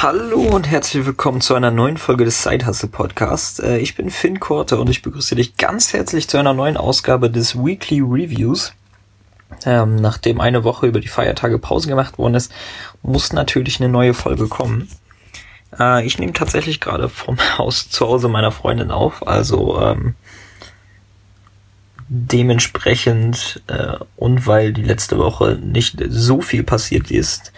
Hallo und herzlich willkommen zu einer neuen Folge des Sidehustle Podcasts. Äh, ich bin Finn Korte und ich begrüße dich ganz herzlich zu einer neuen Ausgabe des Weekly Reviews. Ähm, nachdem eine Woche über die Feiertage Pause gemacht worden ist, muss natürlich eine neue Folge kommen. Äh, ich nehme tatsächlich gerade vom Haus zu Hause meiner Freundin auf, also ähm, dementsprechend äh, und weil die letzte Woche nicht so viel passiert ist,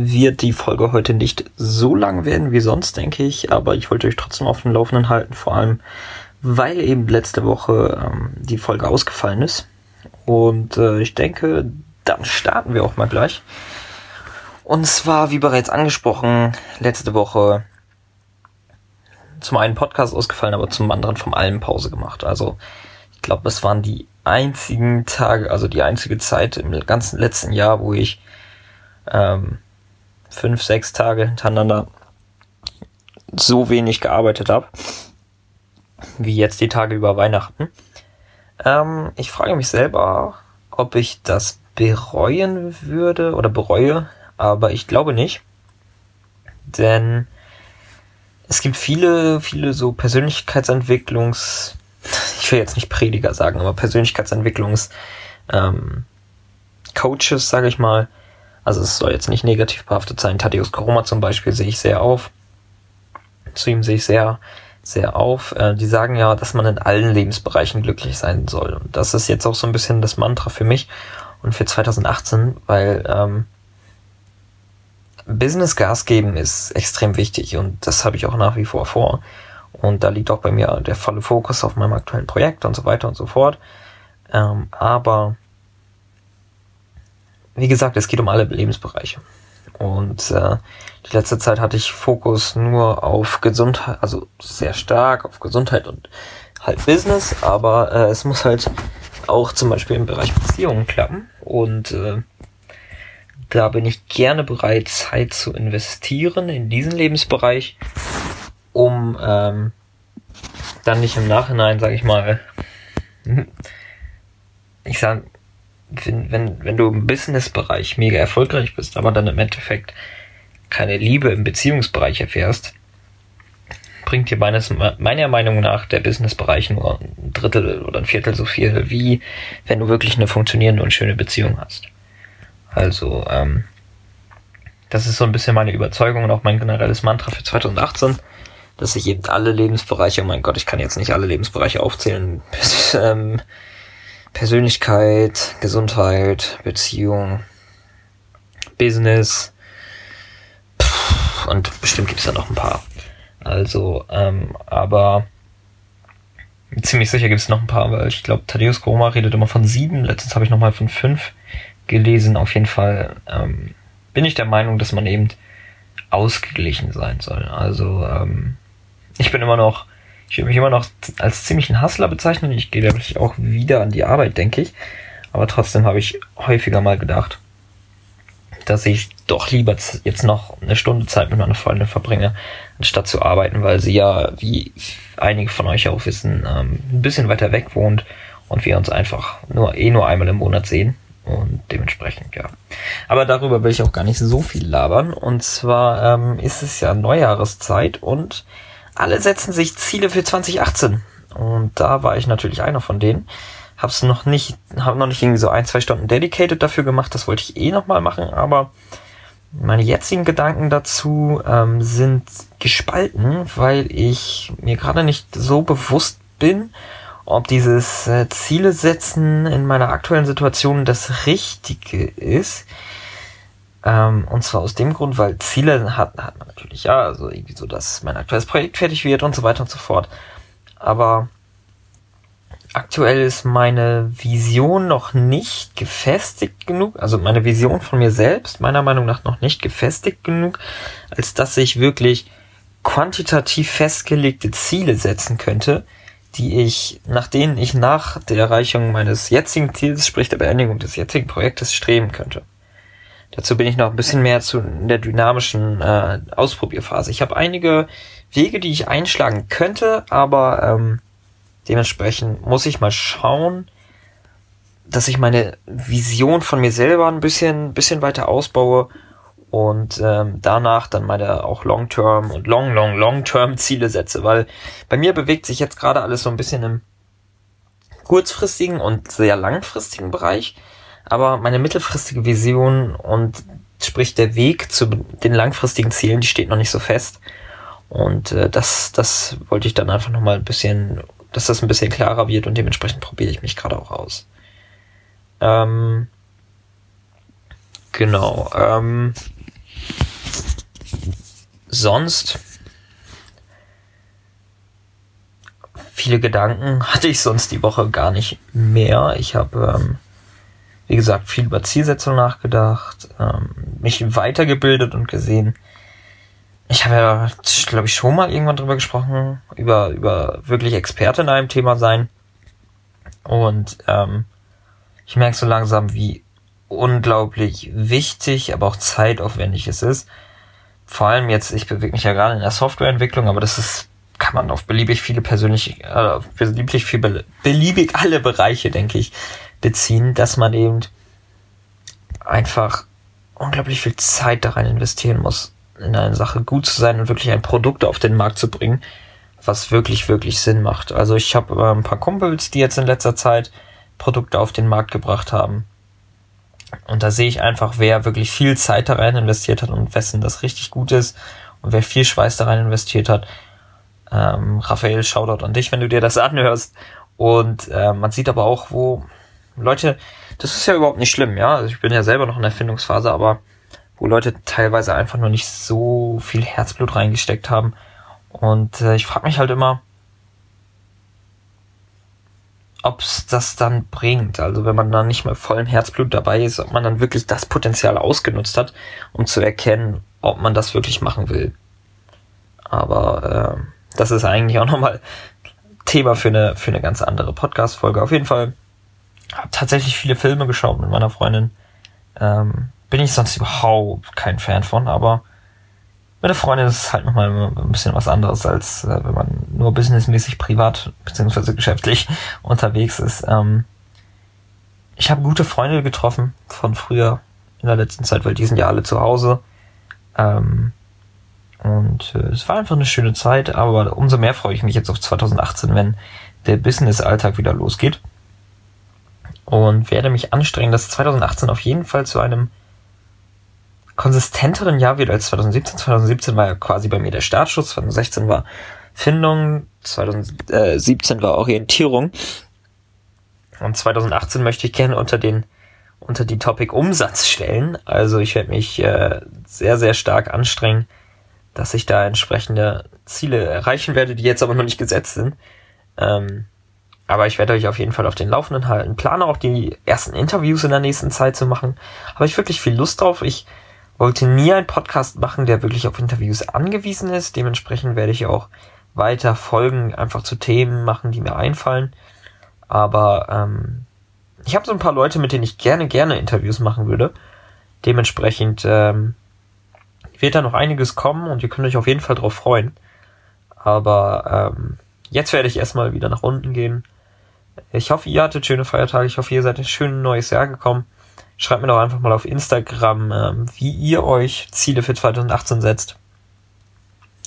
wird die Folge heute nicht so lang werden wie sonst, denke ich, aber ich wollte euch trotzdem auf dem Laufenden halten, vor allem weil eben letzte Woche ähm, die Folge ausgefallen ist. Und äh, ich denke, dann starten wir auch mal gleich. Und zwar, wie bereits angesprochen, letzte Woche zum einen Podcast ausgefallen, aber zum anderen vom Allen Pause gemacht. Also ich glaube, das waren die einzigen Tage, also die einzige Zeit im ganzen letzten Jahr, wo ich ähm, fünf, sechs Tage hintereinander so wenig gearbeitet habe, wie jetzt die Tage über Weihnachten. Ähm, ich frage mich selber, ob ich das bereuen würde oder bereue, aber ich glaube nicht. Denn es gibt viele, viele so Persönlichkeitsentwicklungs, ich will jetzt nicht Prediger sagen, aber Persönlichkeitsentwicklungs ähm, Coaches, sage ich mal, also es soll jetzt nicht negativ behaftet sein. Thaddeus Koroma zum Beispiel sehe ich sehr auf. Zu ihm sehe ich sehr, sehr auf. Äh, die sagen ja, dass man in allen Lebensbereichen glücklich sein soll. Und das ist jetzt auch so ein bisschen das Mantra für mich und für 2018, weil ähm, Business Gas geben ist extrem wichtig und das habe ich auch nach wie vor vor. Und da liegt auch bei mir der volle Fokus auf meinem aktuellen Projekt und so weiter und so fort. Ähm, aber wie gesagt, es geht um alle Lebensbereiche. Und äh, die letzte Zeit hatte ich Fokus nur auf Gesundheit, also sehr stark auf Gesundheit und halt Business, aber äh, es muss halt auch zum Beispiel im Bereich Beziehungen klappen. Und äh, da bin ich gerne bereit, Zeit zu investieren in diesen Lebensbereich, um ähm, dann nicht im Nachhinein, sage ich mal, ich sag, wenn, wenn, wenn du im Business-Bereich mega erfolgreich bist, aber dann im Endeffekt keine Liebe im Beziehungsbereich erfährst, bringt dir meines, meiner Meinung nach der Business-Bereich nur ein Drittel oder ein Viertel so viel, wie wenn du wirklich eine funktionierende und schöne Beziehung hast. Also, ähm, das ist so ein bisschen meine Überzeugung und auch mein generelles Mantra für 2018, dass ich eben alle Lebensbereiche, oh mein Gott, ich kann jetzt nicht alle Lebensbereiche aufzählen, bis, ähm, Persönlichkeit, Gesundheit, Beziehung, Business und bestimmt gibt es da noch ein paar. Also, ähm, aber ziemlich sicher gibt es noch ein paar, weil ich glaube, Thaddeus Koroma redet immer von sieben. Letztens habe ich nochmal von fünf gelesen. Auf jeden Fall ähm, bin ich der Meinung, dass man eben ausgeglichen sein soll. Also ähm, ich bin immer noch ich würde mich immer noch als ziemlichen Hustler bezeichnen. Ich gehe nämlich auch wieder an die Arbeit, denke ich. Aber trotzdem habe ich häufiger mal gedacht, dass ich doch lieber jetzt noch eine Stunde Zeit mit meiner Freundin verbringe, anstatt zu arbeiten, weil sie ja, wie einige von euch auch wissen, ähm, ein bisschen weiter weg wohnt und wir uns einfach nur eh nur einmal im Monat sehen. Und dementsprechend, ja. Aber darüber will ich auch gar nicht so viel labern. Und zwar ähm, ist es ja Neujahreszeit und alle setzen sich Ziele für 2018. Und da war ich natürlich einer von denen. Hab's noch nicht, hab noch nicht irgendwie so ein, zwei Stunden dedicated dafür gemacht. Das wollte ich eh nochmal machen, aber meine jetzigen Gedanken dazu ähm, sind gespalten, weil ich mir gerade nicht so bewusst bin, ob dieses äh, Ziele setzen in meiner aktuellen Situation das Richtige ist. Ähm, und zwar aus dem Grund, weil Ziele hat, hat man natürlich, ja, also irgendwie so, dass mein aktuelles Projekt fertig wird und so weiter und so fort. Aber aktuell ist meine Vision noch nicht gefestigt genug, also meine Vision von mir selbst, meiner Meinung nach noch nicht gefestigt genug, als dass ich wirklich quantitativ festgelegte Ziele setzen könnte, die ich, nach denen ich nach der Erreichung meines jetzigen Ziels, sprich der Beendigung des jetzigen Projektes, streben könnte. Dazu bin ich noch ein bisschen mehr zu der dynamischen äh, Ausprobierphase. Ich habe einige Wege, die ich einschlagen könnte, aber ähm, dementsprechend muss ich mal schauen, dass ich meine Vision von mir selber ein bisschen, bisschen weiter ausbaue und ähm, danach dann meine auch Long-Term und Long, Long, Long-Term Ziele setze, weil bei mir bewegt sich jetzt gerade alles so ein bisschen im kurzfristigen und sehr langfristigen Bereich, aber meine mittelfristige Vision und sprich der Weg zu den langfristigen Zielen, die steht noch nicht so fest und äh, das, das wollte ich dann einfach nochmal ein bisschen, dass das ein bisschen klarer wird und dementsprechend probiere ich mich gerade auch aus. Ähm, genau. Ähm, sonst viele Gedanken hatte ich sonst die Woche gar nicht mehr. Ich habe, ähm, wie gesagt, viel über Zielsetzung nachgedacht, ähm, mich weitergebildet und gesehen. Ich habe ja, glaube ich, schon mal irgendwann drüber gesprochen, über, über wirklich Experte in einem Thema sein. Und ähm, ich merke so langsam, wie unglaublich wichtig, aber auch zeitaufwendig es ist, vor allem jetzt, ich bewege mich ja gerade in der Softwareentwicklung, aber das ist, kann man auf beliebig viele persönlich, äh, beliebig viel, beliebig alle Bereiche, denke ich, beziehen, dass man eben einfach unglaublich viel Zeit da rein investieren muss, in eine Sache gut zu sein und wirklich ein Produkt auf den Markt zu bringen, was wirklich, wirklich Sinn macht. Also ich habe äh, ein paar Kumpels, die jetzt in letzter Zeit Produkte auf den Markt gebracht haben und da sehe ich einfach, wer wirklich viel Zeit da rein investiert hat und wessen das richtig gut ist und wer viel Schweiß da rein investiert hat. Ähm, Raphael, Shoutout an dich, wenn du dir das anhörst. Und äh, man sieht aber auch, wo Leute, das ist ja überhaupt nicht schlimm, ja. Also ich bin ja selber noch in der Erfindungsphase, aber wo Leute teilweise einfach nur nicht so viel Herzblut reingesteckt haben. Und äh, ich frage mich halt immer, ob es das dann bringt. Also wenn man dann nicht mehr voll im Herzblut dabei ist, ob man dann wirklich das Potenzial ausgenutzt hat, um zu erkennen, ob man das wirklich machen will. Aber äh, das ist eigentlich auch nochmal Thema für eine, für eine ganz andere Podcast-Folge. Auf jeden Fall habe tatsächlich viele Filme geschaut mit meiner Freundin. Ähm, bin ich sonst überhaupt kein Fan von, aber mit der Freundin ist es halt nochmal ein bisschen was anderes, als äh, wenn man nur businessmäßig privat beziehungsweise geschäftlich unterwegs ist. Ähm, ich habe gute Freunde getroffen von früher in der letzten Zeit, weil die sind ja alle zu Hause. Ähm, und äh, es war einfach eine schöne Zeit, aber umso mehr freue ich mich jetzt auf 2018, wenn der Business-Alltag wieder losgeht. Und werde mich anstrengen, dass 2018 auf jeden Fall zu einem konsistenteren Jahr wird als 2017. 2017 war ja quasi bei mir der Startschuss, 2016 war Findung, 2017 war Orientierung und 2018 möchte ich gerne unter den unter die Topic Umsatz stellen. Also ich werde mich äh, sehr, sehr stark anstrengen, dass ich da entsprechende Ziele erreichen werde, die jetzt aber noch nicht gesetzt sind. Ähm, aber ich werde euch auf jeden Fall auf den Laufenden halten. Plane auch die ersten Interviews in der nächsten Zeit zu machen. Habe ich wirklich viel Lust drauf. Ich wollte nie einen Podcast machen, der wirklich auf Interviews angewiesen ist. Dementsprechend werde ich auch weiter Folgen einfach zu Themen machen, die mir einfallen. Aber ähm, ich habe so ein paar Leute, mit denen ich gerne, gerne Interviews machen würde. Dementsprechend ähm, wird da noch einiges kommen und ihr könnt euch auf jeden Fall drauf freuen. Aber ähm, jetzt werde ich erstmal wieder nach unten gehen. Ich hoffe, ihr hattet schöne Feiertage. Ich hoffe, ihr seid ein schönes neues Jahr gekommen. Schreibt mir doch einfach mal auf Instagram, ähm, wie ihr euch Ziele für 2018 setzt.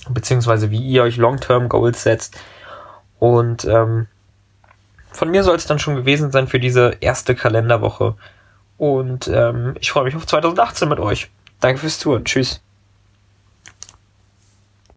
Beziehungsweise wie ihr euch Long-Term Goals setzt. Und ähm, von mir soll es dann schon gewesen sein für diese erste Kalenderwoche. Und ähm, ich freue mich auf 2018 mit euch. Danke fürs Zuhören. Tschüss.